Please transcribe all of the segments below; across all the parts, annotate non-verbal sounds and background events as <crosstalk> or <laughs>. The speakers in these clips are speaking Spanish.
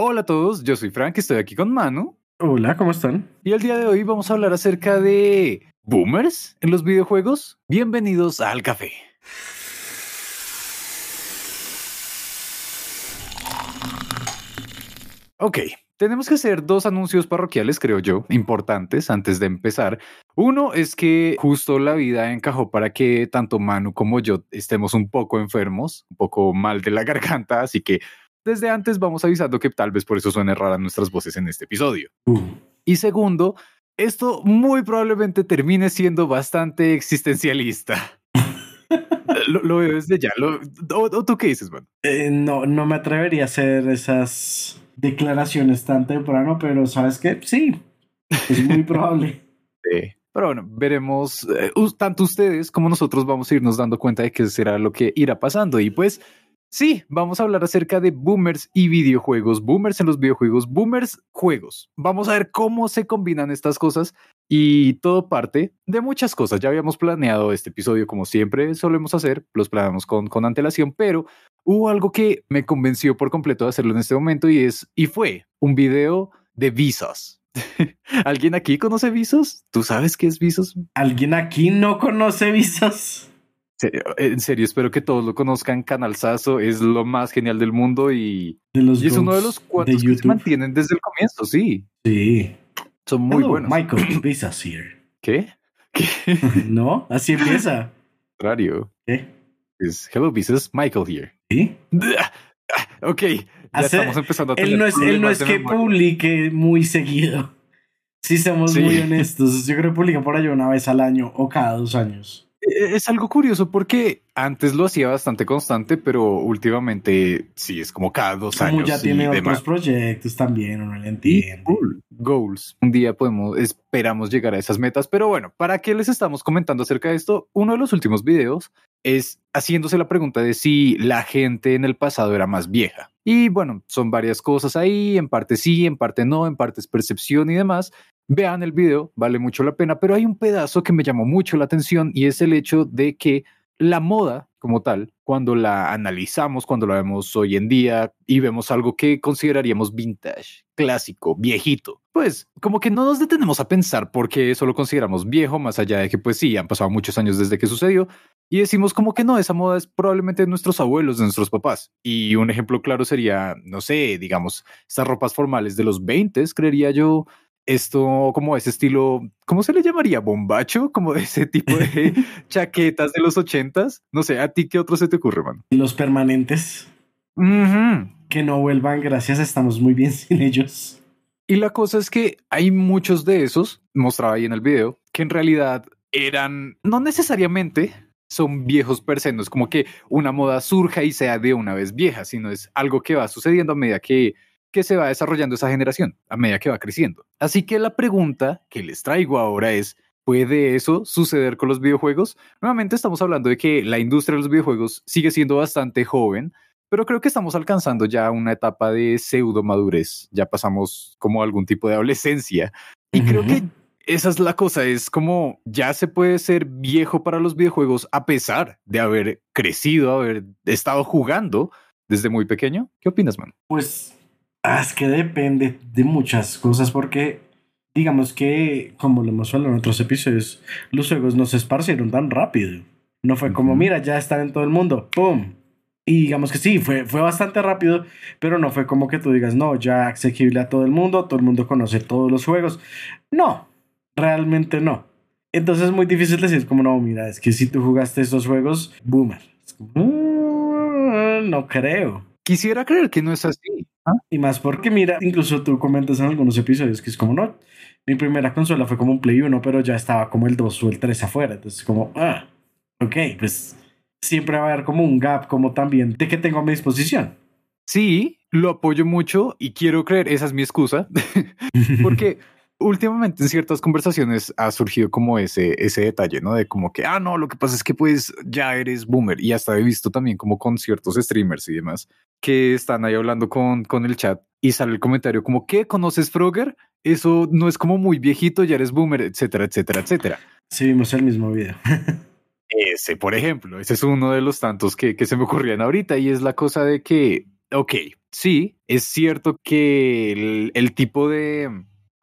Hola a todos, yo soy Frank, estoy aquí con Manu. Hola, ¿cómo están? Y el día de hoy vamos a hablar acerca de boomers en los videojuegos. Bienvenidos al café. Ok, tenemos que hacer dos anuncios parroquiales, creo yo, importantes antes de empezar. Uno es que justo la vida encajó para que tanto Manu como yo estemos un poco enfermos, un poco mal de la <laughs> garganta, así que desde antes vamos avisando que tal vez por eso suene rara nuestras voces en este episodio. Uh, Y segundo, esto muy probablemente termine siendo bastante existencialista. <laughs> lo, lo veo desde ya. Lo- o, o tú qué dices, Manu? eh, no, no me atrevería a hacer esas declaraciones tan temprano, pero ¿sabes qué? Sí, es muy probable. <laughs> Sí. Pero bueno, veremos, eh, tanto ustedes como nosotros vamos a irnos dando cuenta de qué será lo que irá pasando. Y pues sí, vamos a hablar acerca de boomers y videojuegos, boomers en los videojuegos, boomers juegos. Vamos a ver cómo se combinan estas cosas y todo parte de muchas cosas. Ya habíamos planeado este episodio como siempre solemos hacer, los planeamos con, con antelación, pero hubo algo que me convenció por completo de hacerlo en este momento y es, y fue un video de visas. <laughs> ¿Alguien aquí conoce Visos? ¿Tú sabes qué es Visos? ¿Alguien aquí no conoce visas? En serio, espero que todos lo conozcan. Canal Sasso es lo más genial del mundo y, De los y es uno de los cuantos que se mantienen desde el comienzo, sí. Sí. Son muy Hello, buenos. Michael, visas here. ¿Qué? ¿Qué? <laughs> ¿No? Así empieza. Contrario. ¿Qué? Es Hello Visas, Michael here. ¿Sí? <laughs> Ok, ya Hace- estamos empezando a tener Él no es, él no es que memoria. publique muy seguido. Si somos Sí. muy honestos, yo creo que publica por allá una vez al año o cada dos años. Eh, Es algo curioso porque antes lo hacía bastante constante, pero últimamente sí es como cada dos Como años. ya y tiene demás. otros proyectos también, uno le entiende. cool. Goals. Un día podemos, esperamos llegar a esas metas. Pero bueno, ¿para qué les estamos comentando acerca de esto? Uno de los últimos videos es haciéndose la pregunta de si la gente en el pasado era más vieja. Y bueno, son varias cosas ahí, en parte sí, en parte no, en parte es percepción y demás. Vean el video, vale mucho la pena, pero hay un pedazo que me llamó mucho la atención y es el hecho de que la moda como tal, cuando la analizamos, cuando la vemos hoy en día y vemos algo que consideraríamos vintage, clásico, viejito, pues como que no nos detenemos a pensar por qué eso lo consideramos viejo, más allá de que pues sí, han pasado muchos años desde que sucedió y decimos como que no, esa moda es probablemente de nuestros abuelos, de nuestros papás. Y un ejemplo claro sería, no sé, digamos, estas ropas formales de los 20, creería yo, esto como ese estilo, ¿cómo se le llamaría? ¿Bombacho? Como <laughs> ese tipo de <laughs> chaquetas de los ochentas. No sé, ¿a ti qué otro se te ocurre, man? Los permanentes que no vuelvan, gracias, estamos muy bien <laughs> sin ellos. Y la cosa es que hay muchos de esos, mostraba ahí en el video, que en realidad eran, no necesariamente son viejos per se, no es como que una moda surja y sea de una vez vieja, sino es algo que va sucediendo a medida que, que se va desarrollando esa generación, a medida que va creciendo. Así que la pregunta que les traigo ahora es, ¿puede eso suceder con los videojuegos? Nuevamente estamos hablando de que la industria de los videojuegos sigue siendo bastante joven, pero creo que estamos alcanzando ya una etapa de pseudo madurez. Ya pasamos como algún tipo de adolescencia. Y creo que esa es la cosa, es como ya se puede ser viejo para los videojuegos a pesar de haber crecido, haber estado jugando desde muy pequeño. ¿Qué opinas, man? Pues ah, es que depende de muchas cosas porque digamos que, como lo hemos hablado en otros episodios, los juegos no se esparcieron tan rápido. No fue como, mira, ya están en todo el mundo, ¡pum! Y digamos que sí, fue, fue bastante rápido, pero no fue como que tú digas, no, ya asequible a todo el mundo, todo el mundo conoce todos los juegos. No, realmente no. Entonces es muy difícil decir como, no, mira, es que si tú jugaste estos juegos, boomer. Es como, "Mm, no creo. Quisiera creer que no es así. ¿ah? Y más porque, mira, incluso tú comentas en algunos episodios que es como, no, mi primera consola fue como un Play 1, pero ya estaba como el 2 o el 3 afuera. Entonces, como, ah, ok, pues siempre va a haber como un gap, como también de que tengo a mi disposición. Sí, lo apoyo mucho y quiero creer, esa es mi excusa, <laughs> porque últimamente en ciertas conversaciones ha surgido como ese, ese detalle, ¿no? De como que, ah, no, lo que pasa es que pues ya eres boomer y hasta he visto también como con ciertos streamers y demás que están ahí hablando con, con el chat y sale el comentario como, ¿qué? ¿Conoces Frogger? Eso no es como muy viejito, ya eres boomer, etcétera, etcétera, etcétera. Sí, vimos el mismo video. <laughs> Ese, por ejemplo, ese es uno de los tantos que, que se me ocurrían ahorita y es la cosa de que ok, sí, es cierto que el, el tipo de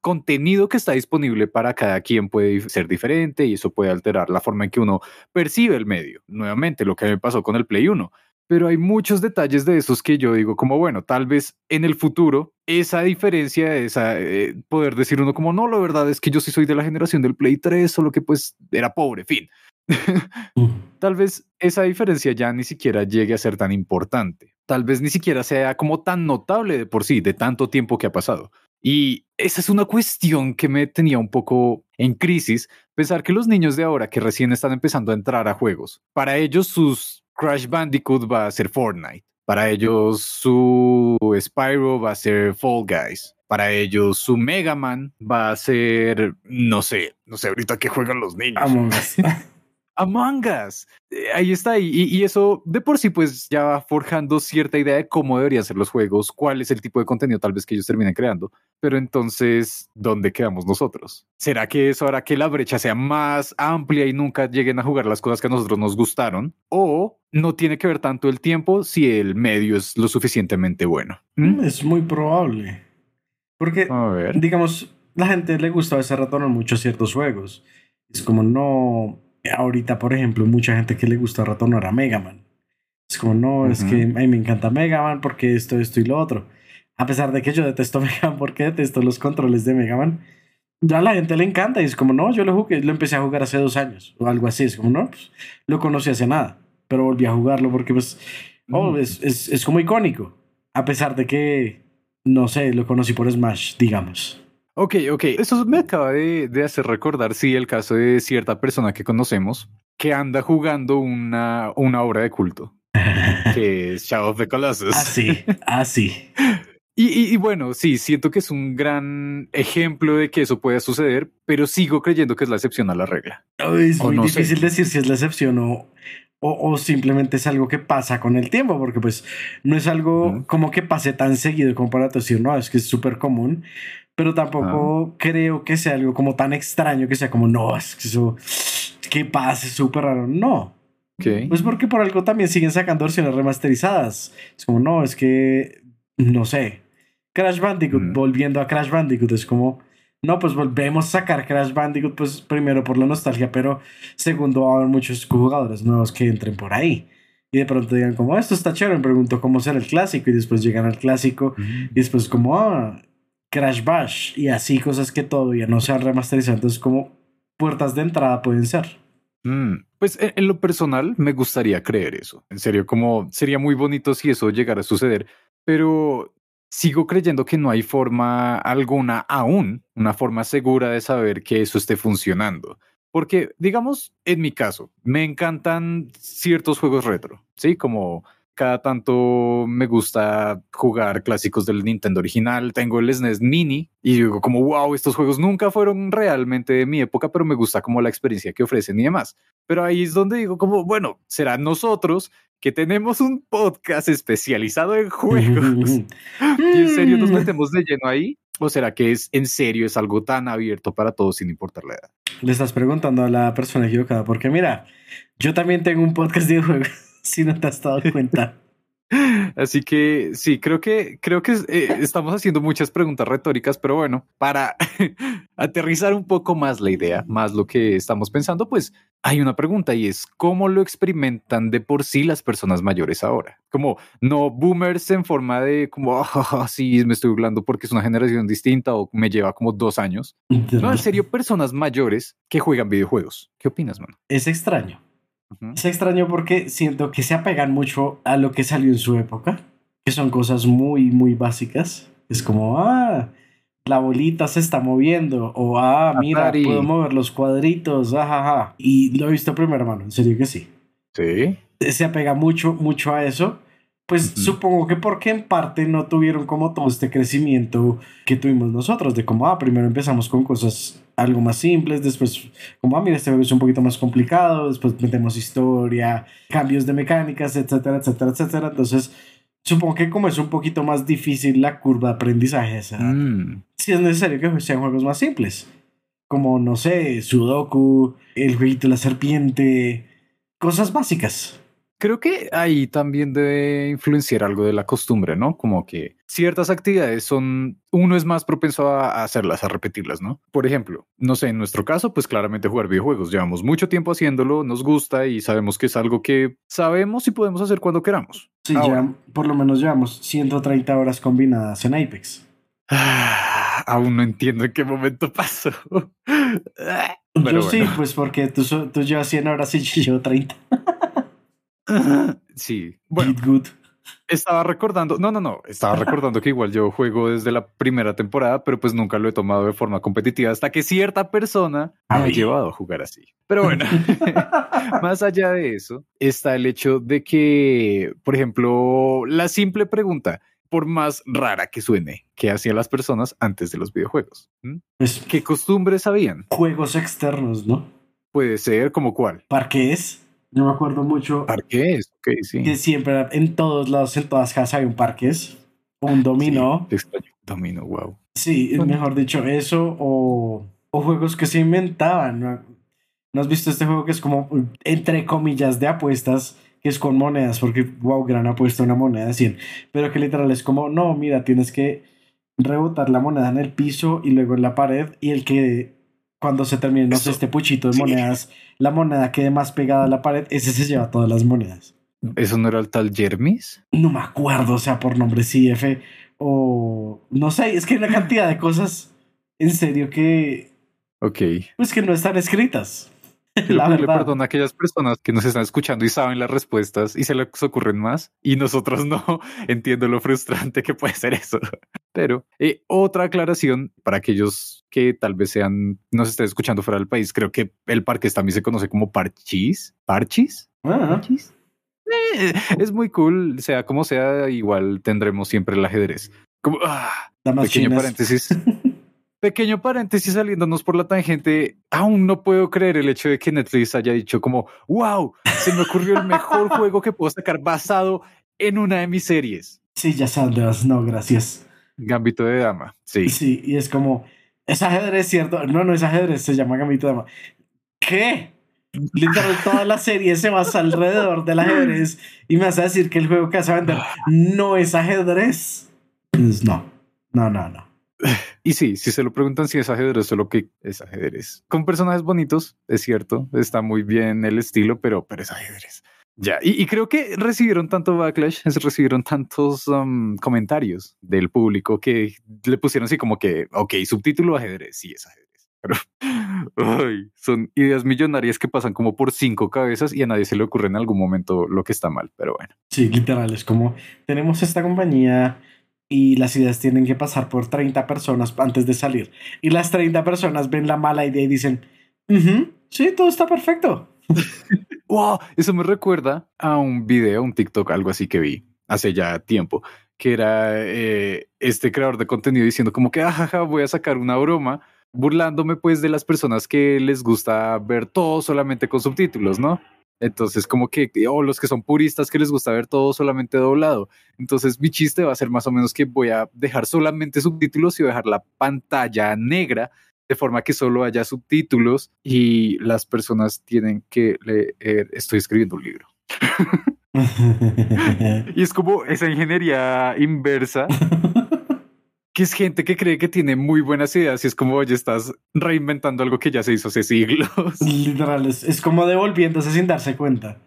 contenido que está disponible para cada quien puede ser diferente y eso puede alterar la forma en que uno percibe el medio. Nuevamente, lo que me pasó con el Play 1 pero hay muchos detalles de esos que yo digo como, bueno, tal vez en el futuro esa diferencia, esa eh, poder decir uno como, no, la verdad es que yo sí soy de la generación del Play 3, solo que pues era pobre, fin. <laughs> tal vez esa diferencia ya ni siquiera llegue a ser tan importante. Tal vez ni siquiera sea como tan notable de por sí, de tanto tiempo que ha pasado. Y esa es una cuestión que me tenía un poco en crisis, pensar que los niños de ahora que recién están empezando a entrar a juegos, para ellos sus Crash Bandicoot va a ser Fortnite. Para ellos su Spyro va a ser Fall Guys. Para ellos su Mega Man va a ser, no sé, no sé ahorita qué juegan los niños. Us. <laughs> Among Us. Eh, ahí está. Y, y, eso de por sí pues ya va forjando cierta idea de cómo deberían ser los juegos, cuál es el tipo de contenido tal vez que ellos terminen creando. Pero entonces, ¿dónde quedamos nosotros? ¿Será que eso hará que la brecha sea más amplia y nunca lleguen a jugar las cosas que a nosotros nos gustaron? ¿O no tiene que ver tanto el tiempo si el medio es lo suficientemente bueno? ¿Mm? Es muy probable. Porque, digamos, la gente le gusta a veces retornar mucho ciertos juegos. Es como no ahorita, por ejemplo, mucha gente que le gusta retornar a Mega Man. Es como, no, es que a mí me encanta Mega Man porque esto, esto y lo otro. A pesar de que yo detesto <laughs> Mega Man porque detesto los controles de Mega Man, ya a la gente le encanta y es como, no, yo lo jugué, lo empecé a jugar hace dos años o algo así. Es como, no, pues, lo conocí hace nada, pero volví a jugarlo porque, pues, oh, es, es, es como icónico. A pesar de que, no sé, lo conocí por Smash, digamos. Ok, ok. Eso me acaba de, de, hacer recordar, sí, el caso de cierta persona que conocemos que anda jugando una, una obra de culto, que es <laughs> Shadow of the Colossus. Así, así. <laughs> Y, y, y, bueno, sí, siento que es un gran ejemplo de que eso pueda suceder, pero sigo creyendo que es la excepción a la regla. Es muy no difícil sé. decir si es la excepción o, o, o, simplemente es algo que pasa con el tiempo, porque pues no es algo uh -huh. como que pase tan seguido como para decir, no, es que es súper común, pero tampoco ah. creo que sea algo como tan extraño que sea como, no, es que eso, que pase súper raro. No. Okay. Pues porque por algo también siguen sacando versiones remasterizadas. Es como, no, es que, no sé, Crash Bandicoot, mm. volviendo a Crash Bandicoot, es como, no, pues volvemos a sacar Crash Bandicoot, pues primero por la nostalgia, pero segundo va a haber muchos jugadores nuevos que entren por ahí. Y de pronto digan como, esto está chévere, me pregunto cómo será el clásico, y después llegan al clásico, mm. y después como, ah, Crash Bash y así cosas que todavía no se han remasterizado. Entonces, como puertas de entrada pueden ser. Mm, pues en, en, lo personal me gustaría creer eso. En serio, como sería muy bonito si eso llegara a suceder, pero sigo creyendo que no hay forma alguna aún, una forma segura de saber que eso esté funcionando. Porque, digamos, en mi caso, me encantan ciertos juegos retro, ¿sí? Como cada tanto me gusta jugar clásicos del Nintendo original. Tengo el SNES Mini y digo como, wow, estos juegos nunca fueron realmente de mi época, pero me gusta como la experiencia que ofrecen y demás. Pero ahí es donde digo como, bueno, será nosotros que tenemos un podcast especializado en juegos. <laughs> ¿Y en serio nos metemos de lleno ahí? ¿O será que es en serio es algo tan abierto para todos sin importar la edad? Le estás preguntando a la persona equivocada, porque mira, yo también tengo un podcast de juegos si no te has dado <laughs> cuenta. Así que sí, creo que creo que eh, estamos haciendo muchas preguntas retóricas, pero bueno, para <laughs> aterrizar un poco más la idea, más lo que estamos pensando, pues hay una pregunta y es cómo lo experimentan de por sí las personas mayores ahora. Como no boomers en forma de como oh, sí me estoy hablando porque es una generación distinta o me lleva como dos años. No, en serio, personas mayores que juegan videojuegos. ¿Qué opinas, mano? Es extraño. Uh -huh. Es extraño porque siento que se apegan mucho a lo que salió en su época, que son cosas muy, muy básicas. Es como, ah, la bolita se está moviendo, o ah, mira, Atari. puedo mover los cuadritos, ajaja. Y lo he visto primero, mano, en serio que sí. Sí. Se apega mucho, mucho a eso. Pues uh -huh. supongo que porque en parte no tuvieron como todo este crecimiento que tuvimos nosotros, de como, ah, primero empezamos con cosas algo más simples, después como, ah, mira, este juego es un poquito más complicado, después metemos historia, cambios de mecánicas, etcétera, etcétera, etcétera. Entonces, supongo que como es un poquito más difícil la curva de aprendizaje esa, mm. sí es necesario que sean juegos más simples, como, no sé, Sudoku, el jueguito de la serpiente, cosas básicas. Creo que ahí también debe influenciar algo de la costumbre, ¿no? Como que ciertas actividades son, uno es más propenso a hacerlas, a repetirlas, ¿no? Por ejemplo, no sé, en nuestro caso, pues claramente jugar videojuegos. Llevamos mucho tiempo haciéndolo, nos gusta y sabemos que es algo que sabemos y podemos hacer cuando queramos. Sí, ya por lo menos llevamos 130 horas combinadas en Apex. Ah, aún no entiendo en qué momento pasó. <laughs> yo sí, pues porque tú, tú llevas 100 horas y yo llevo 30. Sí, bueno. Good. Estaba recordando, no, no, no, estaba recordando que igual yo juego desde la primera temporada, pero pues nunca lo he tomado de forma competitiva hasta que cierta persona me ha llevado a jugar así. Pero bueno, <laughs> más allá de eso, está el hecho de que, por ejemplo, la simple pregunta, por más rara que suene, que hacían las personas antes de los videojuegos. Pues, ¿Qué costumbres habían? Juegos externos, ¿no? Puede ser, como cuál. Parques. Yo me acuerdo mucho. Parques, ok, sí. Que siempre, en todos lados, en todas casas hay un parques. Un dominó. Sí, dominó, wow. Sí, mejor dicho, eso o, o juegos que se inventaban. ¿no? ¿No has visto este juego que es como, entre comillas, de apuestas? que es con monedas, porque wow, gran apuesta una moneda de 100, pero que literal es como, no, mira, tienes que rebotar la moneda en el piso y luego en la pared y el que cuando se termine, no sé, este puchito de monedas, la moneda quede más pegada a la pared, ese se lleva todas las monedas. ¿Eso no era el tal Jermis? No me acuerdo, o sea, por nombre CF o no sé, es que hay una cantidad de cosas en serio que... Ok. Pues que no están escritas. Quiero pedirle perdón a aquellas personas que nos están escuchando y saben las respuestas y se les ocurren más y nosotros no. <laughs> Entiendo lo frustrante que puede ser eso. Pero eh, otra aclaración para aquellos que tal vez sean, nos estén escuchando fuera del país, creo que el parque también se conoce como Parchis. ¿Parchis? Ah. ¿Parchis? Eh, es muy cool, sea como sea, igual tendremos siempre el ajedrez. Como, ah, pequeño paréntesis. <laughs> Pequeño paréntesis saliéndonos por la tangente, aún no puedo creer el hecho de que Netflix haya dicho como, wow, se me ocurrió el mejor <laughs> juego que puedo sacar basado en una de mis series. Sí, ya sabes, no, gracias. Gambito de Dama, sí. Sí, y es como, es ajedrez, ¿cierto? No, no es ajedrez, se llama Gambito de Dama. ¿Qué? Literal, toda la serie se basa alrededor del ajedrez y me vas a decir que el juego que vas a vender no es ajedrez. Pues no, no, no, no. <laughs> Y sí, si se lo preguntan si es ajedrez, solo que es ajedrez. Con personajes bonitos, es cierto, está muy bien el estilo, pero, pero es ajedrez. Ya, y, creo que recibieron tanto backlash, recibieron tantos um, comentarios del público que le pusieron así como que, ok, subtítulo ajedrez, sí es ajedrez. Pero <laughs> ay, son ideas millonarias que pasan como por cinco cabezas y a nadie se le ocurre en algún momento lo que está mal, pero bueno. Sí, literal, es como tenemos esta compañía y las ideas tienen que pasar por 30 personas antes de salir. Y las 30 personas ven la mala idea y dicen, sí, todo está perfecto. <laughs> wow, eso me recuerda a un video, un TikTok, algo así que vi hace ya tiempo, que era eh, este creador de contenido diciendo como que, ajaja, voy a sacar una broma burlándome pues de las personas que les gusta ver todo solamente con subtítulos, ¿no? Entonces, como que, o los que son puristas que les gusta ver todo solamente doblado. Entonces, mi chiste va a ser más o menos que voy a dejar solamente subtítulos y voy a dejar la pantalla negra de forma que solo haya subtítulos y las personas tienen que leer. Estoy escribiendo un libro. <laughs> y es como esa ingeniería inversa <laughs> que es gente que cree que tiene muy buenas ideas y es como, oye, estás reinventando algo que ya se hizo hace siglos. Literal, es, como devolviéndose sin darse cuenta.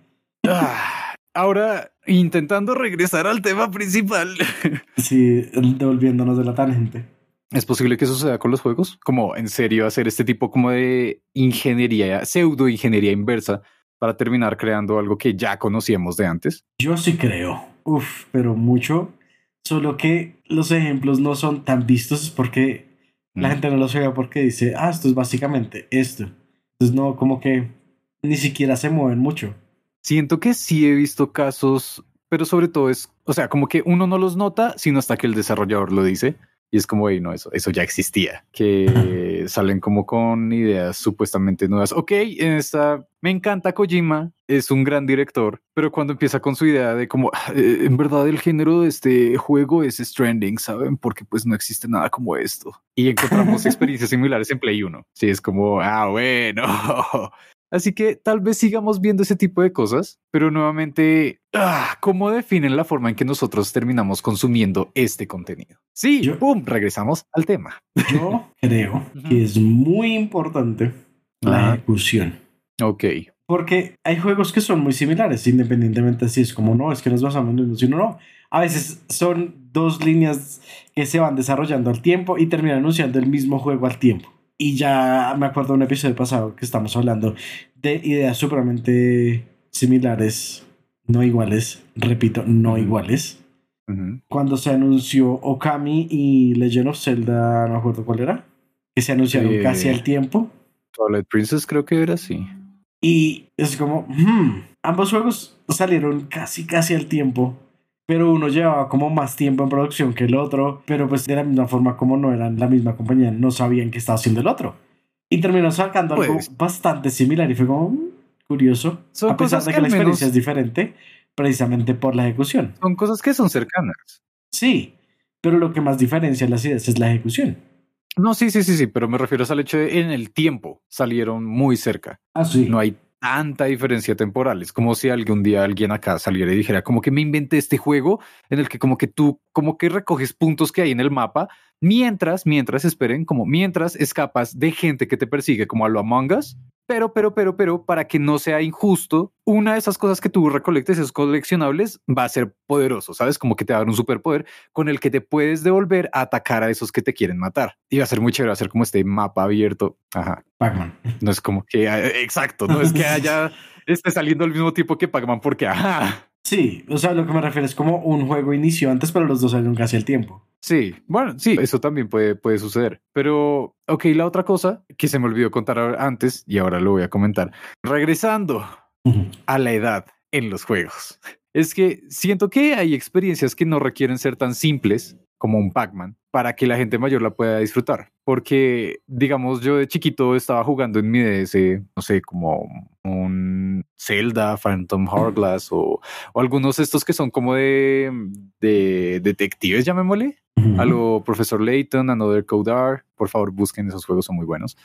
Ah, ahora, intentando regresar al tema principal. <laughs> Sí, devolviéndonos de la tangente. ¿Es posible que eso suceda con los juegos? Como en serio hacer este tipo como de ingeniería, pseudo ingeniería inversa para terminar creando algo que ya conocíamos de antes? Yo sí creo. Uf, pero mucho. Solo que los ejemplos no son tan vistos porque la mm. gente no los juega porque dice, ah, esto es básicamente esto. Entonces no, como que ni siquiera se mueven mucho. Siento que sí he visto casos, pero sobre todo es, o sea, como que uno no los nota, sino hasta que el desarrollador lo dice. Y es como, no, eso, eso ya existía, que <laughs> salen como con ideas supuestamente nuevas. Ok, en esta, me encanta Kojima, es un gran director, pero cuando empieza con su idea de como, ah, eh, en verdad el género de este juego es Stranding, ¿saben? Porque pues no existe nada como esto. Y encontramos <laughs> experiencias similares en Play 1. Sí, es como, ah, bueno. Así que tal vez sigamos viendo ese tipo de cosas, pero nuevamente, ah, ¿cómo definen la forma en que nosotros terminamos consumiendo este contenido? Sí, Yo- ¡pum! Regresamos al tema. Yo <laughs> creo que es muy importante la Ajá. ejecución. Ok. Porque hay juegos que son muy similares, independientemente si es como no, es que nos basamos en uno, sino no. A veces son dos líneas que se van desarrollando al tiempo y terminan anunciando el mismo juego al tiempo. Y ya me acuerdo de un episodio pasado que estamos hablando de ideas supremamente similares, no iguales, repito, no iguales. Cuando se anunció Okami y Legend of Zelda, no me acuerdo cuál era, que se anunciaron Eh, casi al tiempo. Twilight Princess creo que era así. Y es como, hmm, ambos juegos salieron casi, casi al tiempo, pero uno llevaba como más tiempo en producción que el otro, pero pues de la misma forma como no eran la misma compañía, no sabían qué estaba haciendo el otro. Y terminó sacando algo Pues- bastante similar y fue como mm, curioso, a pesar de que que la experiencia es diferente, precisamente por la ejecución. Son cosas que son cercanas. Sí, pero lo que más diferencia las ideas es la ejecución. No, sí, sí, sí, sí, pero me refiero al hecho de en el tiempo salieron muy cerca. Ah, sí. No hay tanta diferencia temporal. Es como si algún día alguien acá saliera y dijera, como que me inventé este juego en el que como que tú, como que recoges puntos que hay en el mapa, mientras, mientras, esperen, como mientras escapas de gente que te persigue, como a lo Among Us. Pero, pero, pero, pero, para que no sea injusto, una de esas cosas que tú recolectes, esos coleccionables, va a ser poderoso, ¿sabes? Como que te va a dar un superpoder con el que te puedes devolver a atacar a esos que te quieren matar. Y va a ser muy chévere hacer como este mapa abierto. Ajá. Pac-Man. No es como que, eh, exacto, no es que haya, <laughs> esté saliendo al mismo tiempo que Pac-Man porque, ajá. Sí, o sea, lo que me refiero es como un juego inició antes, pero los dos salieron casi al tiempo. Sí, bueno, sí, eso también puede, puede suceder. Pero, ok, la otra cosa que se me olvidó contar antes y ahora lo voy a comentar. Regresando a la edad en los juegos. Es que siento que hay experiencias que no requieren ser tan simples como un Pac-Man para que la gente mayor la pueda disfrutar. Porque, digamos, yo de chiquito estaba jugando en mi DS, no sé, como un Zelda, Phantom Hourglass o, o algunos de estos que son como de, de detectives, llamémosle. A lo Profesor Layton, Another Code R. Por favor, busquen esos juegos, son muy buenos.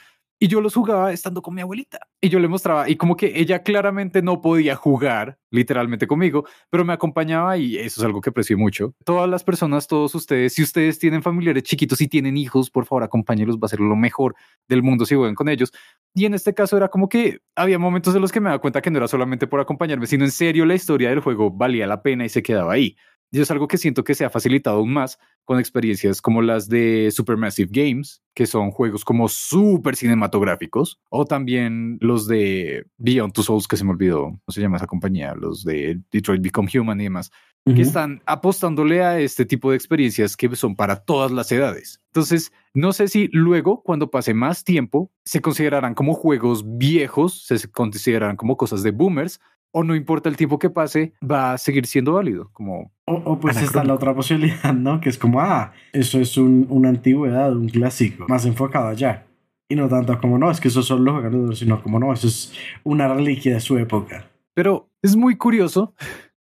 Y yo los jugaba estando con mi abuelita. Y yo le mostraba, y como que ella claramente no podía jugar literalmente conmigo, pero me acompañaba y eso es algo que aprecio mucho. Todas las personas, todos ustedes, si ustedes tienen familiares chiquitos y tienen hijos, por favor, acompáñenlos, va a ser lo mejor del mundo si juegan con ellos. Y en este caso era como que había momentos en los que me daba cuenta que no era solamente por acompañarme, sino en serio la historia del juego valía la pena y se quedaba ahí. Y es algo que siento que se ha facilitado aún más con experiencias como las de Supermassive Games, que son juegos como súper cinematográficos, o también los de Beyond Two Souls, que se me olvidó, ¿cómo se llama esa compañía? Los de Detroit Become Human y demás, que están apostándole a este tipo de experiencias que son para todas las edades. Entonces, no sé si luego, cuando pase más tiempo, se considerarán como juegos viejos, se considerarán como cosas de boomers, o no importa el tiempo que pase, va a seguir siendo válido, como O, o pues está la otra posibilidad, ¿no? Que es como, ah, eso es un, una antigüedad, un clásico, más enfocado allá. Y no tanto como, no, es que eso juegan los otros, sino como, no, eso es una reliquia de su época. Pero es muy curioso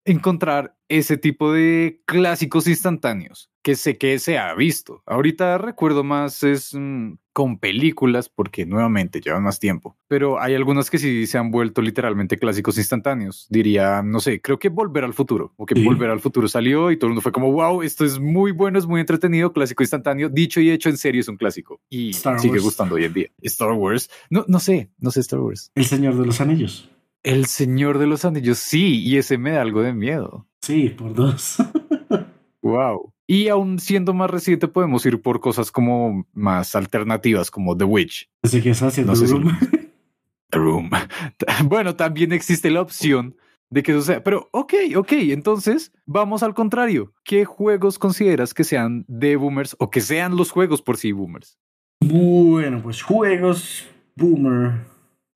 encontrar ese tipo de clásicos instantáneos que sé que se ha visto. Ahorita recuerdo más es mm, con películas porque nuevamente llevan más tiempo, pero hay algunas que sí se han vuelto literalmente clásicos instantáneos. Diría, no sé, creo que Volver al Futuro, o que Sí. Volver al Futuro salió y todo el mundo fue como, wow, esto es muy bueno, es muy entretenido, clásico instantáneo, dicho y hecho en serio es un clásico y Star sigue Wars. gustando hoy en día. Star Wars, no, no sé, no sé Star Wars. El Señor de los Anillos. El Señor de los Anillos, sí, y ese me da algo de miedo. Sí, por dos. <laughs> Wow. Y aún siendo más reciente, podemos ir por cosas como más alternativas, como The Witch, Así que haciendo No si- Room. <laughs> The Room. <laughs> Bueno, también existe la opción de que eso sea. Pero, ok, ok, entonces vamos al contrario. ¿Qué juegos consideras que sean de boomers o que sean los juegos por sí boomers? Bueno, pues juegos, boomer.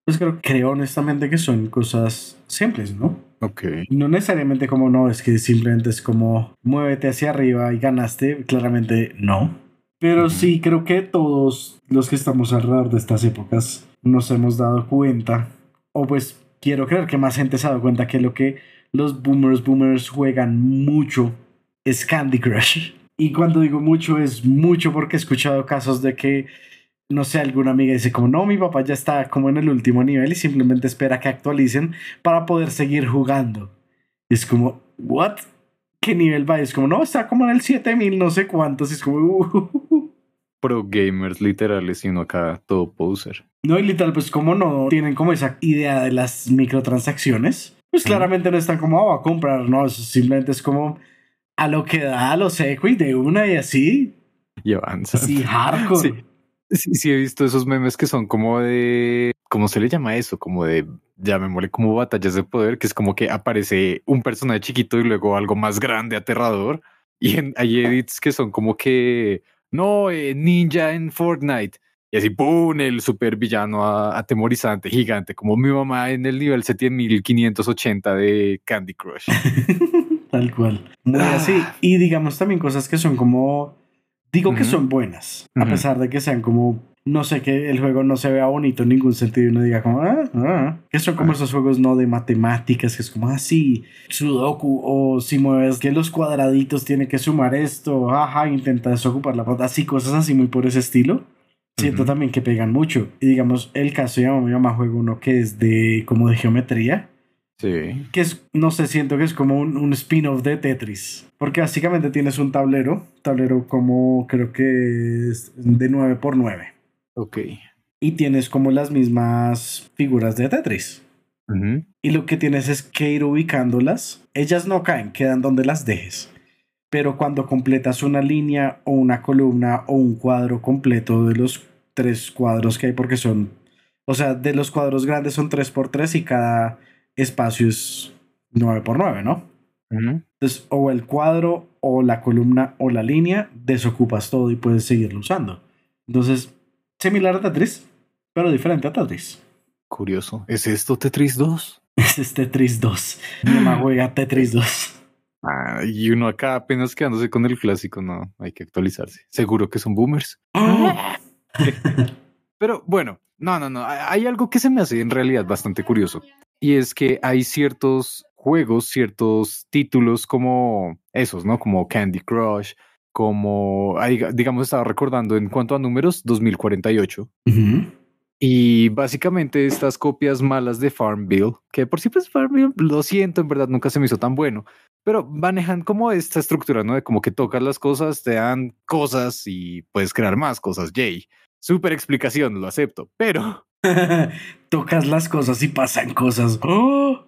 Pues creo, creo honestamente que son cosas simples, ¿no? Ok. No necesariamente como no, es que simplemente es como muévete hacia arriba y ganaste. Claramente no. Pero sí creo que todos los que estamos alrededor de estas épocas nos hemos dado cuenta, o pues quiero creer que más gente se ha dado cuenta que lo que los boomers, boomers juegan mucho es Candy Crush. Y cuando digo mucho es mucho porque he escuchado casos de que no sé, alguna amiga dice como, no, mi papá ya está como en el último nivel y simplemente espera que actualicen para poder seguir jugando. Y es como, ¿what? ¿Qué nivel va? Y es como, no, está como en el 7000, no sé cuántos. Y es como, uh, Pro gamers literales, sino acá todo poser. No, y literal, pues como no tienen como esa idea de las microtransacciones, pues claramente no están como, oh, a comprar, no, eso simplemente es como a lo que da, a lo seco y de una y así. Y avanza. Sí, hardcore. Sí. Sí, sí, he visto esos memes que son como de, ¿cómo se le llama eso? Como de, ya me mole como batallas de poder, que es como que aparece un personaje chiquito y luego algo más grande, aterrador. Y en, hay edits que son como que, no, eh, ninja en Fortnite. Y así, ¡pum! El super villano atemorizante, gigante, como mi mamá en el nivel 7580 de Candy Crush. <laughs> Tal cual. Muy así. Ah. Y digamos también cosas que son como Digo que son buenas, a pesar de que sean como, no sé, que el juego no se vea bonito en ningún sentido y uno diga como, ah, ah", que son como Ah. esos juegos no de matemáticas, que es como, ah, sí, Sudoku, o si mueves que los cuadraditos tiene que sumar esto, ajá, intenta desocupar la pata, así, cosas así muy por ese estilo. Siento también que pegan mucho. Y digamos, el caso de mi mamá juega uno que es de como de geometría, Sí. que es, no sé, siento que es como un, un spin-off de Tetris. Porque básicamente tienes un tablero, tablero como creo que es de 9 por 9 Ok. Y tienes como las mismas figuras de Tetris. Y lo que tienes es que ir ubicándolas. Ellas no caen, quedan donde las dejes. Pero cuando completas una línea o una columna o un cuadro completo de los tres cuadros que hay, porque son, o sea, de los cuadros grandes son 3 por 3 y cada espacio es 9 por 9 ¿no? Entonces, o el cuadro, o la columna, o la línea, desocupas todo y puedes seguirlo usando. Entonces, similar a Tetris, pero diferente a Tetris. Curioso. ¿Es esto Tetris 2? <laughs> Es este Tetris 2. Mi mamá juega Tetris 2. Ah, y uno acá apenas quedándose con el clásico, no, hay que actualizarse. Seguro que son boomers. <laughs> Pero bueno, no, no, no. Hay algo que se me hace en realidad bastante curioso. Y es que hay ciertos juegos, ciertos títulos como esos, ¿no? Como Candy Crush, como, digamos, estaba recordando en cuanto a números, 2048. Ujú. Y básicamente estas copias malas de Farmville, que por sí pues Farmville, lo siento, en verdad nunca se me hizo tan bueno, pero manejan como esta estructura, ¿no? De como que tocas las cosas, te dan cosas y puedes crear más cosas, yay. Súper explicación, lo acepto, pero, <laughs> Tocas las cosas y pasan cosas. ¡Oh!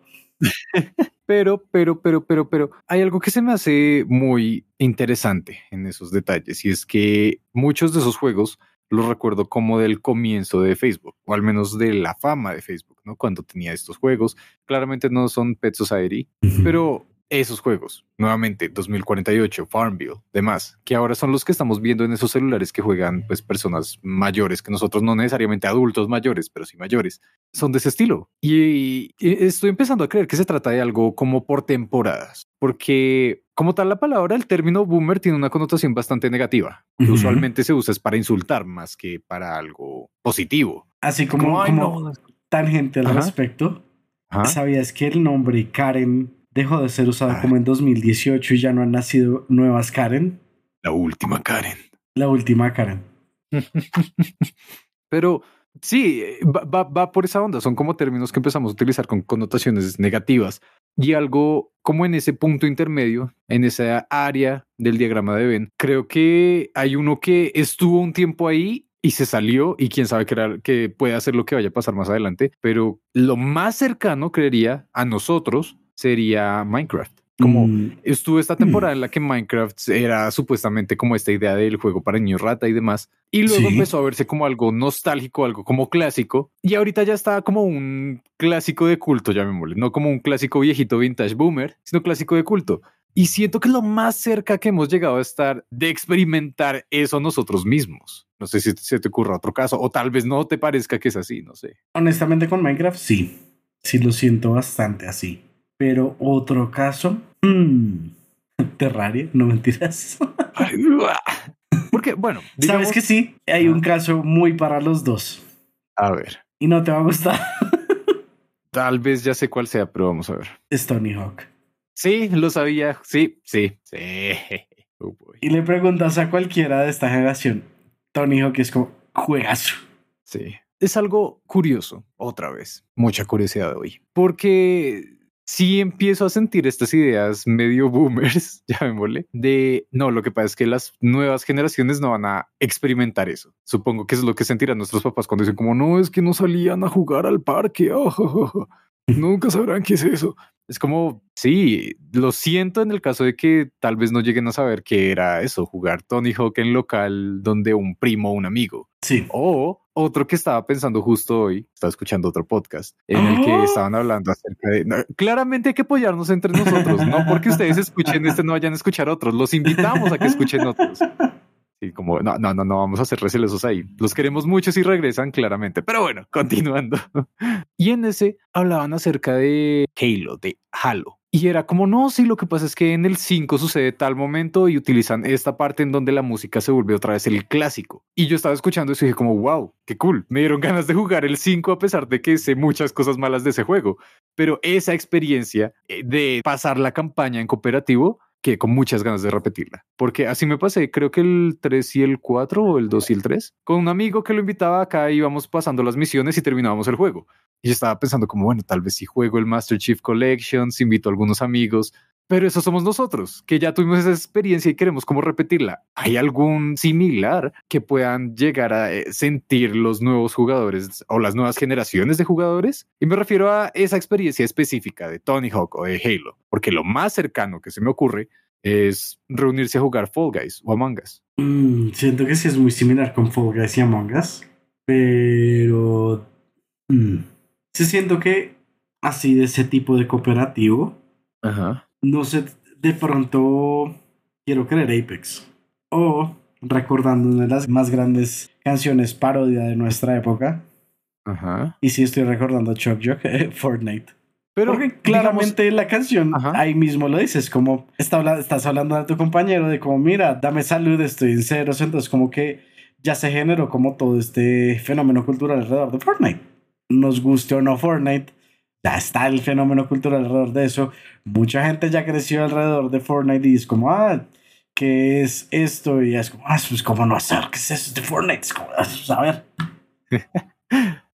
pero, pero, pero, pero, pero, hay algo que se me hace muy interesante en esos detalles y es que muchos de esos juegos los recuerdo como del comienzo de Facebook, o al menos de la fama de Facebook, ¿no? Cuando tenía estos juegos. Claramente no son Pet Society, Pero esos juegos, nuevamente 2048, Farmville, demás, que ahora son los que estamos viendo en esos celulares que juegan pues personas mayores que nosotros, no necesariamente adultos mayores, pero sí mayores, son de ese estilo. Y, y estoy empezando a creer que se trata de algo como por temporadas, porque como tal la palabra, el término boomer tiene una connotación bastante negativa. Usualmente se usa es para insultar más que para algo positivo. Así como, Como, "Ay, como no". tangente al Ajá. respecto. Ajá. ¿Sabías que el nombre Karen dejó de ser usado Ah. como en 2018 y ya no han nacido nuevas Karen? La última Karen. La última Karen. <laughs> Pero sí, va, va- va por esa onda. Son como términos que empezamos a utilizar con connotaciones negativas y algo como en ese punto intermedio, en esa área del diagrama de Venn. Creo que hay uno que estuvo un tiempo ahí y se salió y quién sabe qué era- que puede hacer lo que vaya a pasar más adelante. Pero lo más cercano, creería, a nosotros sería Minecraft. Como Mm, Estuvo esta temporada en la que Minecraft era supuestamente como esta idea del juego para niños rata y demás. Y luego Sí. empezó a verse como algo nostálgico, algo como clásico. Y ahorita ya está como un clásico de culto, llamémosle. No como un clásico viejito vintage boomer, sino clásico de culto. Y siento que es lo más cerca que hemos llegado a estar de experimentar eso nosotros mismos. No sé si se te ocurra otro caso, o tal vez no te parezca que es así, no sé. honestamente con Minecraft sí. Sí lo siento bastante así. Pero otro caso... mm, <laughs> Terraria, no mentiras. <laughs> Porque, bueno, <laughs> Sabes que sí, hay un caso muy para los dos. A ver, Y no te va a gustar. tal vez ya sé cuál sea, pero vamos a ver. es Tony Hawk. Sí, lo sabía. Sí, sí, sí. Oh. Y le preguntas a cualquiera de esta generación, Tony Hawk es como, juegazo. Sí. Es algo curioso, otra vez. Mucha curiosidad hoy. Porque sí empiezo a sentir estas ideas medio boomers, <laughs> llamémosle, de no, lo que pasa es que las nuevas generaciones no van a experimentar eso. Supongo que es lo que sentirán nuestros papás cuando dicen como no, es que no salían a jugar al parque. <laughs> Oh, Nunca sabrán qué es eso. Es como, sí, lo siento en el caso de que tal vez no lleguen a saber qué era eso, jugar Tony Hawk en local donde un primo o un amigo. Sí. O otro que estaba pensando justo hoy, estaba escuchando otro podcast en el que ¡Oh! estaban hablando acerca de... no, claramente hay que apoyarnos entre nosotros, no porque ustedes escuchen este no vayan a escuchar otros, los invitamos a que escuchen otros. <laughs> Y como, no, no, no, no vamos a ser recelosos ahí. Los queremos mucho si regresan, claramente. Pero bueno, <laughs> continuando. Y en ese hablaban acerca de Halo, de Halo. Y era como, no, sí, lo que pasa es que en el 5 sucede tal momento y utilizan esta parte en donde la música se vuelve otra vez el clásico. Y yo estaba escuchando eso y dije como, wow, qué cool. Me dieron ganas de jugar el 5 a pesar de que sé muchas cosas malas de ese juego. Pero esa experiencia eh, de pasar la campaña en cooperativo que con muchas ganas de repetirla. Porque así me pasé, creo que el 3 y el 4 o el 2 y el 3, con un amigo que lo invitaba acá, íbamos pasando las misiones y terminábamos el juego. Y yo estaba pensando como, bueno, tal vez si juego el Master Chief Collection, si invito a algunos amigos, pero eso somos nosotros, que ya tuvimos esa experiencia y queremos como repetirla. ¿Hay algún similar que puedan llegar a eh, sentir los nuevos jugadores o las nuevas generaciones de jugadores? Y me refiero a esa experiencia específica de Tony Hawk o de Halo, porque lo más cercano que se me ocurre es reunirse a jugar Fall Guys o Among Us. Mm, siento que sí es muy similar con Fall Guys y Among Us, pero mm, sí siento que así de ese tipo de cooperativo, Ajá. No sé, de pronto quiero creer Apex. O recordando una de las más grandes canciones parodia de nuestra época, Ajá. y sí estoy recordando Chuck Jock, <laughs> Fortnite. Pero Porque digamos, claramente la canción Ajá. ahí mismo lo dices, como está estás hablando de tu compañero, de como, mira, dame salud, estoy en ceros, entonces como que ya se generó como todo este fenómeno cultural alrededor de Fortnite. Nos guste o no Fortnite, ya está el fenómeno cultural alrededor de eso. Mucha gente ya creció alrededor de Fortnite y es como, ah, ¿qué es esto? Y es como, ah, pues cómo no hacer, ¿qué es eso de Fortnite? Es como, "Ah, pues, a ver. <laughs>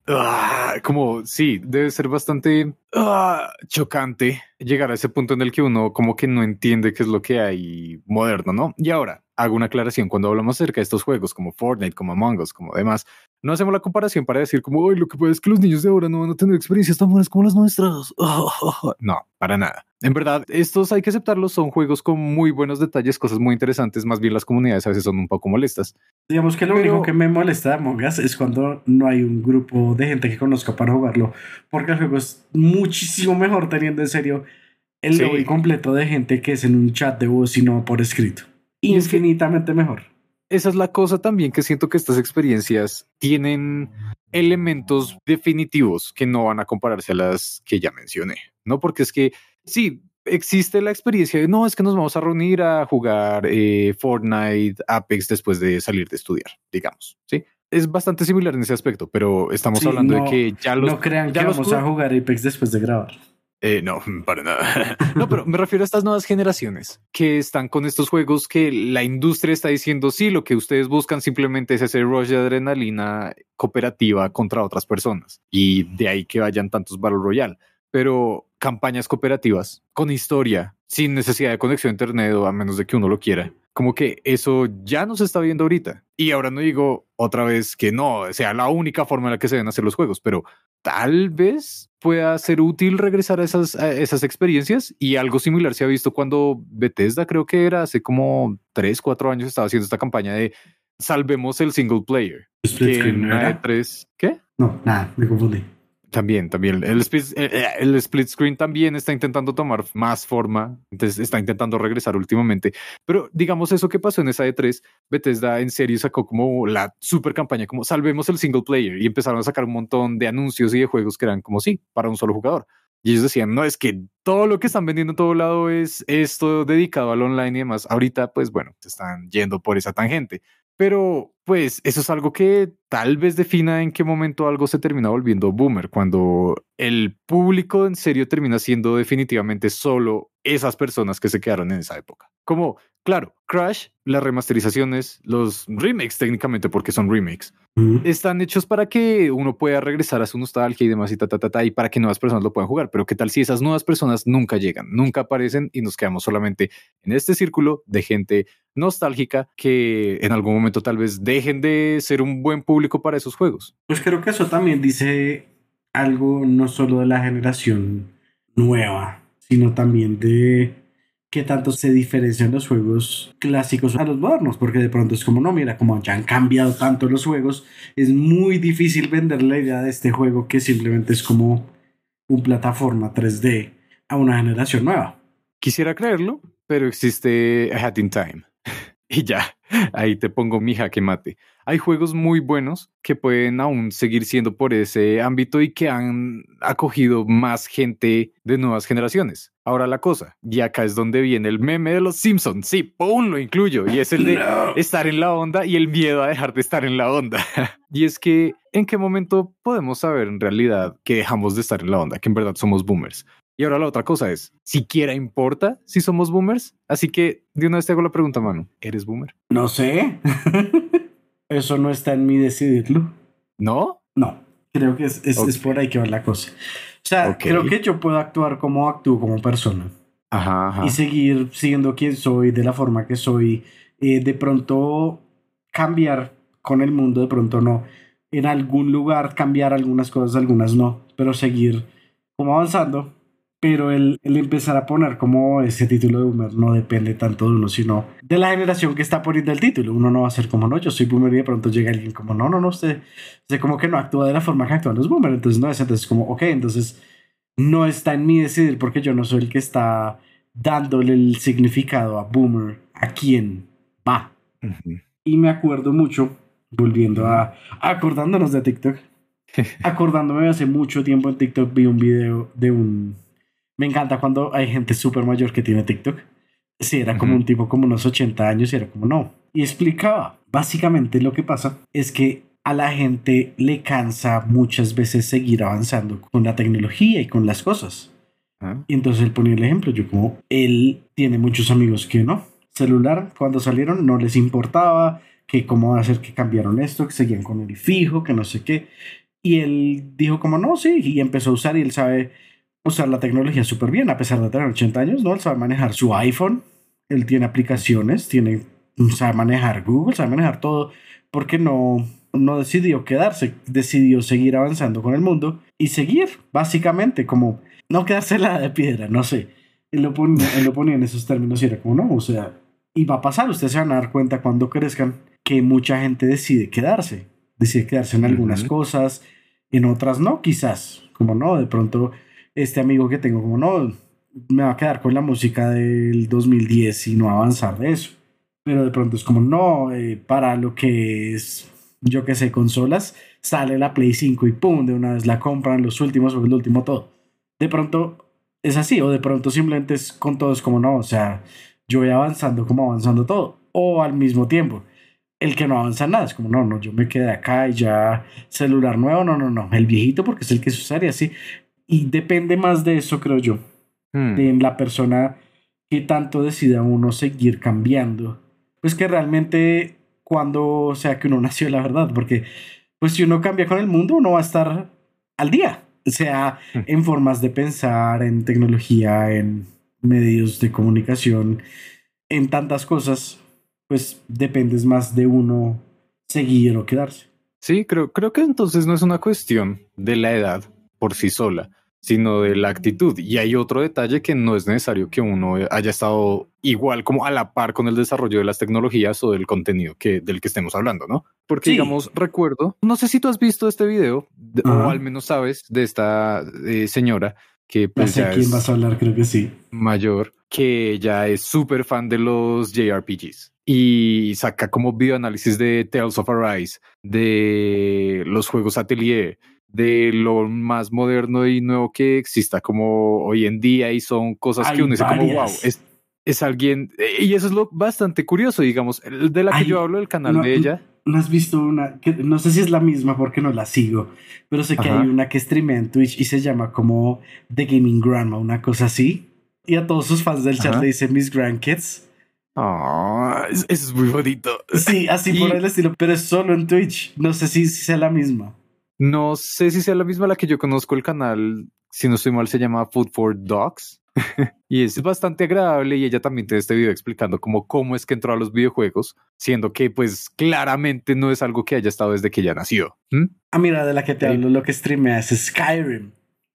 Ah, como sí, debe ser bastante ah, chocante llegar a ese punto en el que uno como que no entiende qué es lo que hay moderno, ¿no? Y ahora hago una aclaración cuando hablamos acerca de estos juegos como Fortnite, como Among Us, como demás, no hacemos la comparación para decir como, "Ay, lo que pasa es que los niños de ahora no van a tener experiencias tan buenas como las nuestras. <laughs> No, para nada. En verdad, estos hay que aceptarlos, son juegos con muy buenos detalles, cosas muy interesantes, más bien las comunidades a veces son un poco molestas. Digamos que lo Pero- único que me molesta de Among Us es cuando no hay un grupo de gente que conozca para jugarlo, porque el juego es muchísimo mejor teniendo en serio el Sí. lobby completo de gente que es en un chat de voz y no por escrito. Infinitamente mejor. Esa es la cosa también que siento que estas experiencias tienen elementos definitivos que no van a compararse a las que ya mencioné, ¿no? Porque es que sí, existe la experiencia de no, es que nos vamos a reunir a jugar eh, Fortnite, Apex después de salir de estudiar, digamos, ¿sí? Es bastante similar en ese aspecto, pero estamos Sí, hablando no- de que ya los... no crean ya que los vamos a jugar Apex después de grabar. Eh, no, <laughs> para nada. <laughs> No, pero me refiero a estas nuevas generaciones que están con estos juegos que la industria está diciendo, sí, lo que ustedes buscan simplemente es ese rush de adrenalina cooperativa contra otras personas. Y de ahí que vayan tantos Battle Royale. Pero campañas cooperativas con historia, sin necesidad de conexión a internet o a menos de que uno lo quiera. Como que eso ya no se está viendo ahorita. Y ahora no digo otra vez que no sea la única forma en la que se deben hacer los juegos, pero tal vez pueda ser útil regresar a esas, a esas experiencias y algo similar se ha visto cuando Bethesda creo que era hace como 3, 4 años estaba haciendo esta campaña de salvemos el single player. Split que. E3, ¿qué? No, nada, me confundí. También, también. El split, eh, eh, el split screen también está intentando tomar más forma, entonces está intentando regresar últimamente. Pero digamos eso que pasó en esa E3, Bethesda en serio sacó como la super campaña, como salvemos el single player y empezaron a sacar un montón de anuncios y de juegos que eran como sí, para un solo jugador. Y ellos decían, no, es que todo lo que están vendiendo en todo lado es esto dedicado al online y demás. Ahorita, pues bueno, están yendo por esa tangente. Pero pues eso es algo que tal vez defina en qué momento algo se termina volviendo boomer, cuando el público en serio termina siendo definitivamente solo esas personas que se quedaron en esa época. Como Claro, Crash, las remasterizaciones, los remakes técnicamente porque son remakes, están hechos para que uno pueda regresar a su nostalgia y demás y ta, ta, ta, ta, y para que nuevas personas lo puedan jugar. Pero qué tal si esas nuevas personas nunca llegan, nunca aparecen y nos quedamos solamente en este círculo de gente nostálgica que en algún momento tal vez dejen de ser un buen público para esos juegos. Pues creo que eso también dice algo no solo de la generación nueva, sino también de qué tanto se diferencian los juegos clásicos a los modernos, porque de pronto es como, no, mira, como ya han cambiado tanto los juegos, es muy difícil vender la idea de este juego que simplemente es como un plataforma 3D a una generación nueva. Quisiera creerlo, pero existe a Hat in Time. Y ya, ahí te pongo mi jaque mate. Hay juegos muy buenos que pueden aún seguir siendo por ese ámbito y que han acogido más gente de nuevas generaciones. Ahora la cosa, y acá es donde viene el meme de los Simpsons. Sí, ¡pum! Lo incluyo. Y es el de estar en la onda y el miedo a dejar de estar en la onda. <laughs> y es que, ¿en qué momento podemos saber en realidad que dejamos de estar en la onda? Que en verdad somos boomers. Y ahora la otra cosa es, ¿siquiera importa si somos boomers? Así que de una vez te hago la pregunta, mano. ¿Eres boomer? No sé. <laughs> Eso no está en mí decidirlo. ¿No? No. Creo que es, es, por ahí que va la cosa. O sea, creo que yo puedo actuar como actúo como persona. Ajá, ajá. Y seguir siendo quien soy, de la forma que soy. Eh, de pronto cambiar con el mundo, de pronto no. En algún lugar cambiar algunas cosas, algunas no. Pero seguir como avanzando pero el, el, empezar a poner como ese título de boomer no depende tanto de uno, sino de la generación que está poniendo el título. Uno no va a ser como, no, yo soy boomer y de pronto llega alguien como, no, no, no, usted, usted como que no actúa de la forma que actúan los boomers. Entonces, no es, entonces como, ok, entonces no está en mí decidir porque yo no soy el que está dándole el significado a boomer, a quién va. Y me acuerdo mucho, volviendo a, acordándonos de TikTok, <laughs> acordándome hace mucho tiempo en TikTok vi un video de un me encanta cuando hay gente súper mayor que tiene TikTok. Sí, era como un tipo como unos 80 años y era como no. Y explicaba, básicamente lo que pasa es que a la gente le cansa muchas veces seguir avanzando con la tecnología y con las cosas. Ah. Y entonces él ponía el ejemplo, yo como, él tiene muchos amigos que no. Celular, cuando salieron no les importaba, que cómo va a ser que cambiaron esto, que seguían con el fijo, que no sé qué. Y él dijo como, no, sí, y empezó a usar y él sabe usar la tecnología súper bien, a pesar de tener 80 años, ¿no? Él sabe manejar su iPhone, él tiene aplicaciones, tiene, sabe manejar Google, sabe manejar todo, porque no, no decidió quedarse, decidió seguir avanzando con el mundo y seguir, básicamente, como no quedarse la de piedra, no sé. Él lo, ponía, él lo ponía en esos términos y era como, no, o sea, y va a pasar, ustedes se van a dar cuenta cuando crezcan que mucha gente decide quedarse, decide quedarse en algunas cosas, en otras no, quizás, como no, de pronto este amigo que tengo como no, me va a quedar con la música del 2010 y no avanzar de eso. Pero de pronto es como no, eh, para lo que es, yo que sé, consolas, sale la Play 5 y pum, de una vez la compran los últimos o el último todo. De pronto es así, o de pronto simplemente es con todos como no, o sea, yo voy avanzando como avanzando todo, o al mismo tiempo. El que no avanza nada es como, no, no, yo me quedé acá y ya celular nuevo, no, no, no, el viejito porque es el que se usaría así. Y depende más de eso, creo yo, hmm. de la persona que tanto decida uno seguir cambiando. Pues que realmente cuando sea que uno <laughs> nació, la verdad, porque pues si uno cambia con el mundo, uno va a estar al día, sea hmm. en formas de pensar, en tecnología, en medios de comunicación, en tantas cosas, pues dependes más de uno seguir o quedarse. Sí, creo, creo que entonces no es una cuestión de la edad, por sí sola, sino de la actitud. Y hay otro detalle que no es necesario que uno haya estado igual como a la par con el desarrollo de las tecnologías o del contenido que, del que estemos hablando, ¿no? Porque, digamos, recuerdo, no sé si tú has visto este video o al menos sabes de esta eh, señora que pues, ya quién vas a hablar, creo que sí. Mayor, que ya es súper fan de los JRPGs y saca como videoanálisis de Tales of Arise, de los juegos Atelier, de lo más moderno y nuevo que exista como hoy en día y son cosas que uno dice como wow, es, es alguien y eso es lo bastante curioso, digamos, de la que yo hablo, el canal de ella. ¿No has visto una? Que no sé si es la misma porque no la sigo, pero sé que hay una que streamea en Twitch y se llama como The Gaming Grandma, una cosa así. Y a todos sus fans del chat le dicen mis grandkids. Ah, eso es muy bonito. Sí, así por el estilo, pero es solo en Twitch. No sé si, si sea la misma. No sé si sea la misma la que yo conozco el canal, si no estoy mal, se llama Food for Dogs. <laughs> y es bastante agradable y ella también tiene este video explicando cómo, cómo es que entró a los videojuegos, siendo que pues claramente no es algo que haya estado desde que ya nació. ¿Mm? Ah, mira, de la que te hablo, lo que streamea es Skyrim.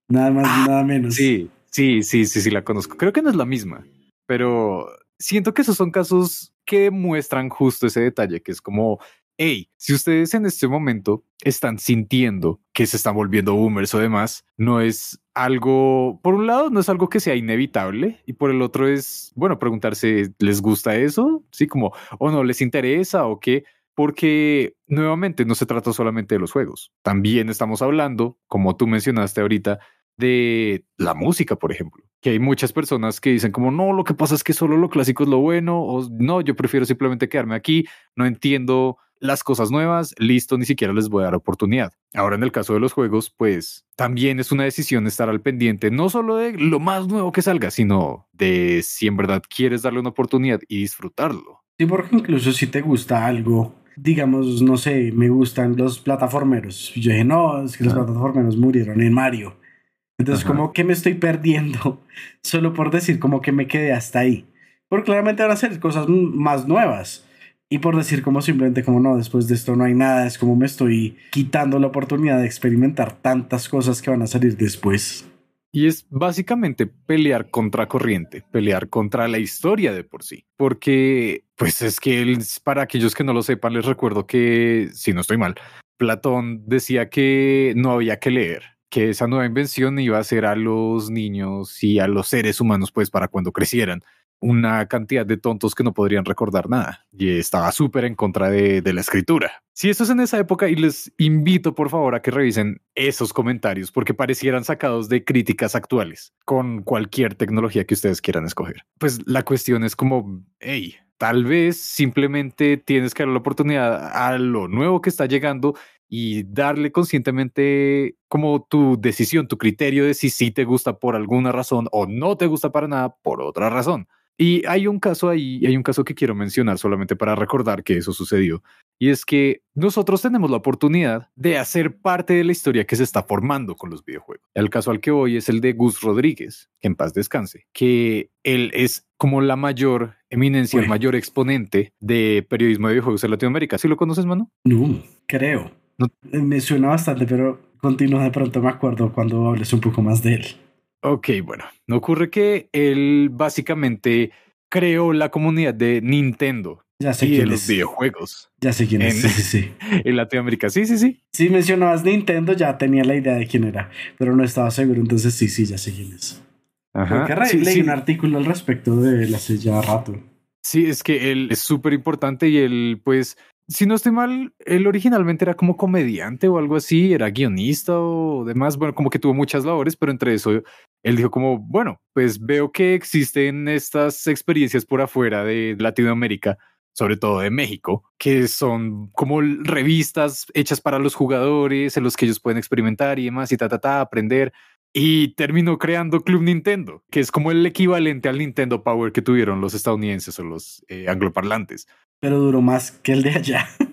Nada más, ah, nada menos. Sí, sí, sí, sí, sí, la conozco. Creo que no es la misma, pero siento que esos son casos que muestran justo ese detalle, que es como hey, si ustedes en este momento están sintiendo que se están volviendo boomers o demás, no es algo, por un lado, no es algo que sea inevitable y por el otro es, bueno, preguntarse, ¿les gusta eso? Sí, como, o no les interesa o qué, porque nuevamente no se trata solamente de los juegos, también estamos hablando, como tú mencionaste ahorita, de la música, por ejemplo. Que hay muchas personas que dicen como, no, lo que pasa es que solo lo clásico es lo bueno, o no, yo prefiero simplemente quedarme aquí, no entiendo las cosas nuevas, listo, ni siquiera les voy a dar oportunidad. Ahora en el caso de los juegos, pues también es una decisión estar al pendiente, no solo de lo más nuevo que salga, sino de si en verdad quieres darle una oportunidad y disfrutarlo. Sí, porque incluso si te gusta algo, digamos, no sé, me gustan los plataformeros. Yo dije, no, es que los plataformeros murieron en Mario. Entonces, como que me estoy perdiendo <laughs> solo por decir como que me quedé hasta ahí. Porque claramente van a ser cosas más nuevas. Y por decir como simplemente como no, después de esto no hay nada, es como me estoy quitando la oportunidad de experimentar tantas cosas que van a salir después. Y es básicamente pelear contra corriente, pelear contra la historia de por sí. Porque, pues es que para aquellos que no lo sepan, les recuerdo que, si no estoy mal, Platón decía que no había que leer, que esa nueva invención iba a ser a los niños y a los seres humanos, pues para cuando crecieran una cantidad de tontos que no podrían recordar nada y estaba súper en contra de, la escritura. Si esto es en esa época y les invito por favor a que revisen esos comentarios porque parecieran sacados de críticas actuales con cualquier tecnología que ustedes quieran escoger. Pues la cuestión es como, hey, tal vez simplemente tienes que dar la oportunidad a lo nuevo que está llegando y darle conscientemente como tu decisión, tu criterio de si sí te gusta por alguna razón o no te gusta para nada por otra razón. Y hay un caso ahí, hay un caso que quiero mencionar solamente para recordar que eso sucedió. Y es que nosotros tenemos la oportunidad de hacer parte de la historia que se está formando con los videojuegos. El caso al que voy es el de Gus Rodríguez, que en paz descanse, que él es como la mayor eminencia, el mayor exponente de periodismo de videojuegos en Latinoamérica. ¿Sí lo conoces, mano? No, creo. Me suena bastante, pero continúa de pronto, me acuerdo cuando hables un poco más de él. Ok, bueno, no ocurre que él básicamente creó la comunidad de Nintendo. Ya sé y de los videojuegos. Ya sé quién es. sí, sí, sí. <laughs> En Latinoamérica, sí, sí, sí. Sí, mencionabas Nintendo, ya tenía la idea de quién era, pero no estaba seguro, entonces sí, sí, ya sé quién es. Ajá. Porque leí un artículo al respecto de él hace ya rato. Sí, es que él es súper importante y él, pues, si no estoy mal, él originalmente era como comediante o algo así, era guionista o demás, bueno, como que tuvo muchas labores, pero entre eso, él dijo como, bueno, pues veo que existen estas experiencias por afuera de Latinoamérica, sobre todo de México, que son como revistas hechas para los jugadores, en los que ellos pueden experimentar y demás, y ta, ta, ta, aprender. Y terminó creando Club Nintendo, que es como el equivalente al Nintendo Power que tuvieron los estadounidenses o los eh, angloparlantes pero duró más que el de allá. <laughs>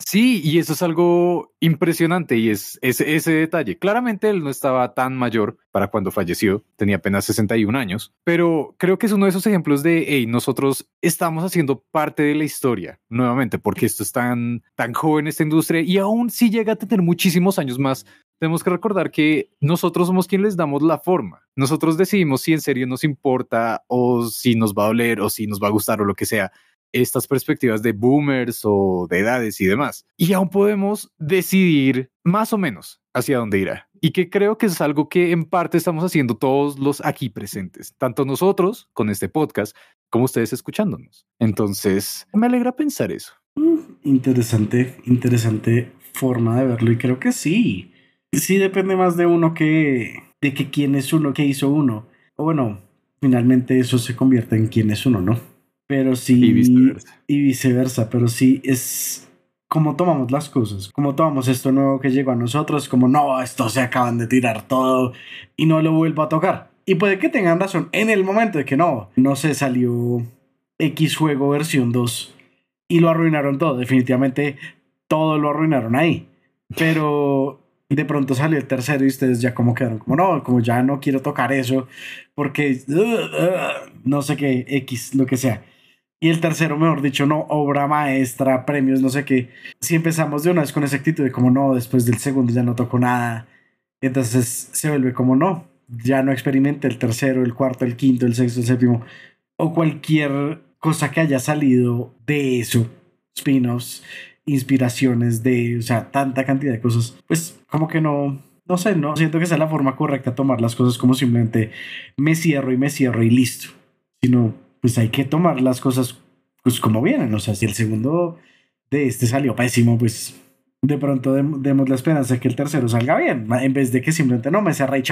Sí, y eso es algo impresionante y es ese, detalle. Claramente él no estaba tan mayor para cuando falleció, tenía apenas 61 años, pero creo que es uno de esos ejemplos de, hey, nosotros estamos haciendo parte de la historia nuevamente, porque esto es tan, tan joven esta industria y aún si llega a tener muchísimos años más, tenemos que recordar que nosotros somos quienes les damos la forma. Nosotros decidimos si en serio nos importa o si nos va a doler o si nos va a gustar o lo que sea estas perspectivas de boomers o de edades y demás. Y aún podemos decidir más o menos hacia dónde irá. Y que creo que es algo que en parte estamos haciendo todos los aquí presentes, tanto nosotros con este podcast como ustedes escuchándonos. Entonces, me alegra pensar eso. Mm, interesante, interesante forma de verlo y creo que sí. Sí depende más de uno que de que quién es uno, qué hizo uno. O bueno, finalmente eso se convierte en quién es uno, ¿no? Pero sí. Y viceversa. Y viceversa, pero sí es como tomamos las cosas, como tomamos esto nuevo que llegó a nosotros, como no, esto se acaban de tirar todo y no lo vuelvo a tocar. Y puede que tengan razón en el momento de que no, no se salió X juego versión 2 y lo arruinaron todo. Definitivamente todo lo arruinaron ahí. Pero de pronto salió el tercero y ustedes ya como quedaron como no, como ya no quiero tocar eso porque uh, uh, no sé qué, X, lo que sea. Y el tercero, mejor dicho, no, obra maestra, premios, no sé qué. Si empezamos de una vez con esa actitud de como no, después del segundo ya no tocó nada, entonces se vuelve como no, ya no experimente el tercero, el cuarto, el quinto, el sexto, el séptimo, o cualquier cosa que haya salido de eso, spin-offs, inspiraciones de, o sea, tanta cantidad de cosas, pues como que no, no sé, no siento que sea la forma correcta tomar las cosas como simplemente me cierro y me cierro y listo, sino pues hay que tomar las cosas pues como vienen. O sea, si el segundo de este salió pésimo, pues de pronto demos la esperanza de que el tercero salga bien, en vez de que simplemente no me cerré y.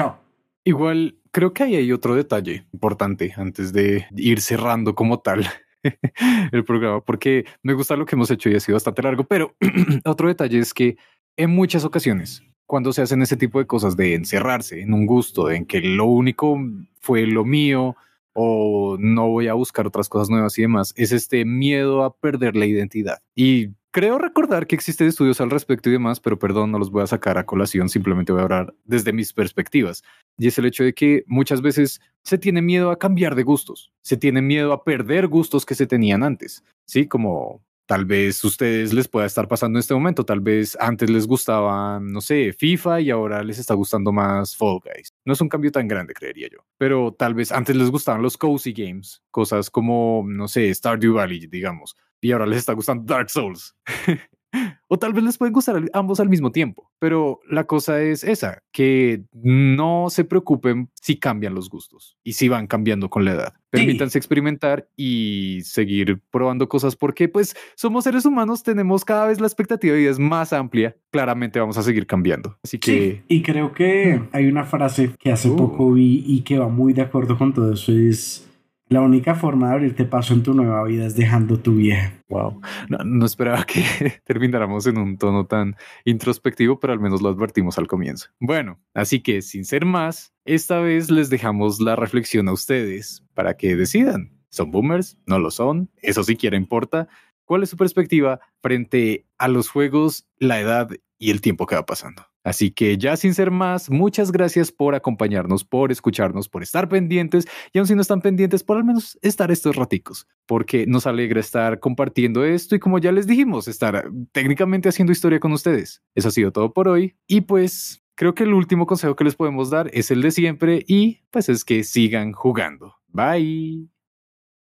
Igual, creo que ahí hay otro detalle importante antes de ir cerrando como tal <laughs> el programa, porque me gusta lo que hemos hecho y ha sido bastante largo, pero <clears throat> otro detalle es que en muchas ocasiones, cuando se hacen ese tipo de cosas de encerrarse en un gusto, en que lo único fue lo mío, o no voy a buscar otras cosas nuevas y demás, es este miedo a perder la identidad. Y creo recordar que existen estudios al respecto y demás, pero perdón, no los voy a sacar a colación, simplemente voy a hablar desde mis perspectivas. Y es el hecho de que muchas veces se tiene miedo a cambiar de gustos, se tiene miedo a perder gustos que se tenían antes, ¿sí? Como Tal vez ustedes les pueda estar pasando en este momento. Tal vez antes les gustaba, no sé, FIFA y ahora les está gustando más Fall Guys. No es un cambio tan grande, creería yo. Pero tal vez antes les gustaban los cozy games, cosas como, no sé, Stardew Valley, digamos. Y ahora les está gustando Dark Souls. <laughs> O tal vez les pueden gustar ambos al mismo tiempo, pero la cosa es esa, que no se preocupen si cambian los gustos y si van cambiando con la edad. Permítanse experimentar y seguir probando cosas porque pues somos seres humanos, tenemos cada vez la expectativa de vida es más amplia, claramente vamos a seguir cambiando. Así que... y creo que hay una frase que hace uh. poco vi y que va muy de acuerdo con todo eso, es la única forma de abrirte paso en tu nueva vida es dejando tu vieja. Wow. No, esperaba que <laughs> termináramos en un tono tan introspectivo, pero al menos lo advertimos al comienzo. Bueno, así que sin ser más, esta vez les dejamos la reflexión a ustedes para que decidan. ¿Son boomers? ¿No lo son? Eso siquiera importa. ¿Cuál es su perspectiva frente a los juegos, la edad y el tiempo que va pasando? Así que ya sin ser más, muchas gracias por acompañarnos, por escucharnos, por estar pendientes y aun si no están pendientes, por al menos estar estos raticos, porque nos alegra estar compartiendo esto y como ya les dijimos, estar técnicamente haciendo historia con ustedes. Eso ha sido todo por hoy y pues creo que el último consejo que les podemos dar es el de siempre y pues es que sigan jugando. Bye.